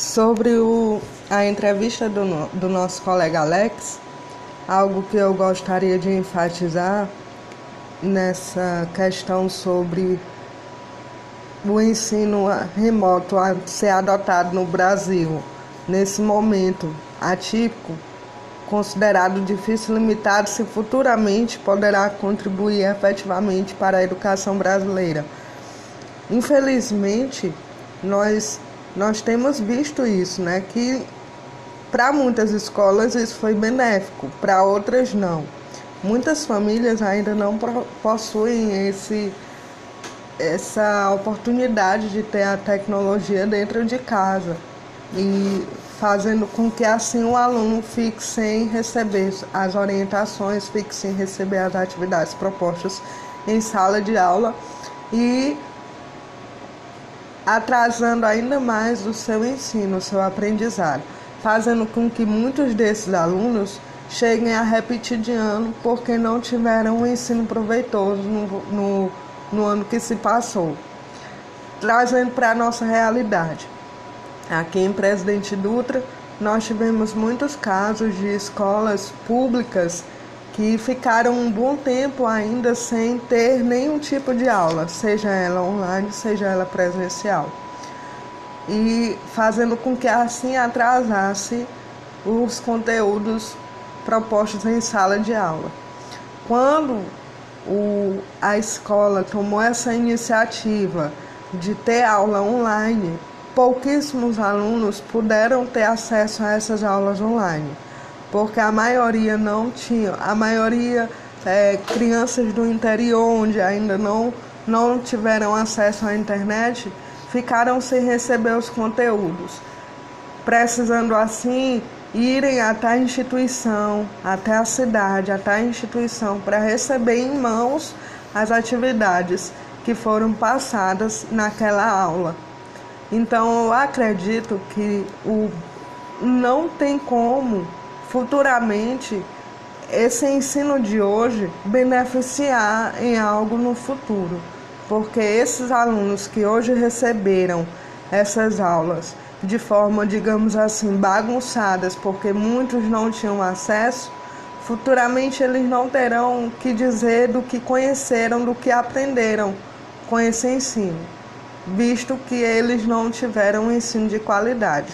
Sobre o, a entrevista do, do nosso colega Alex, algo que eu gostaria de enfatizar nessa questão sobre o ensino remoto a ser adotado no Brasil, nesse momento atípico, considerado difícil e limitado, se futuramente poderá contribuir efetivamente para a educação brasileira. Infelizmente, nós, nós temos visto isso, né? Que para muitas escolas isso foi benéfico, para outras não. Muitas famílias ainda não possuem esse, essa oportunidade de ter a tecnologia dentro de casa e fazendo com que assim o aluno fique sem receber as orientações, fique sem receber as atividades propostas em sala de aula e atrasando ainda mais o seu ensino, o seu aprendizado, fazendo com que muitos desses alunos cheguem a repetir de ano porque não tiveram um ensino proveitoso no, no, no ano que se passou. Trazendo para a nossa realidade. Aqui em Presidente Dutra, nós tivemos muitos casos de escolas públicas que ficaram um bom tempo ainda sem ter nenhum tipo de aula, seja ela online, seja ela presencial. E fazendo com que assim atrasasse os conteúdos propostos em sala de aula. Quando o, a escola tomou essa iniciativa de ter aula online, pouquíssimos alunos puderam ter acesso a essas aulas online, porque a maioria não tinha, a maioria é, crianças do interior onde ainda não, não tiveram acesso à internet ficaram sem receber os conteúdos, precisando assim irem até a instituição, até a cidade, até a instituição para receber em mãos as atividades que foram passadas naquela aula. Então eu acredito que o não tem como futuramente esse ensino de hoje beneficiar em algo no futuro, porque esses alunos que hoje receberam essas aulas de forma, digamos assim, bagunçadas, porque muitos não tinham acesso, futuramente eles não terão que dizer do que conheceram, do que aprenderam com esse ensino visto que eles não tiveram um ensino de qualidade.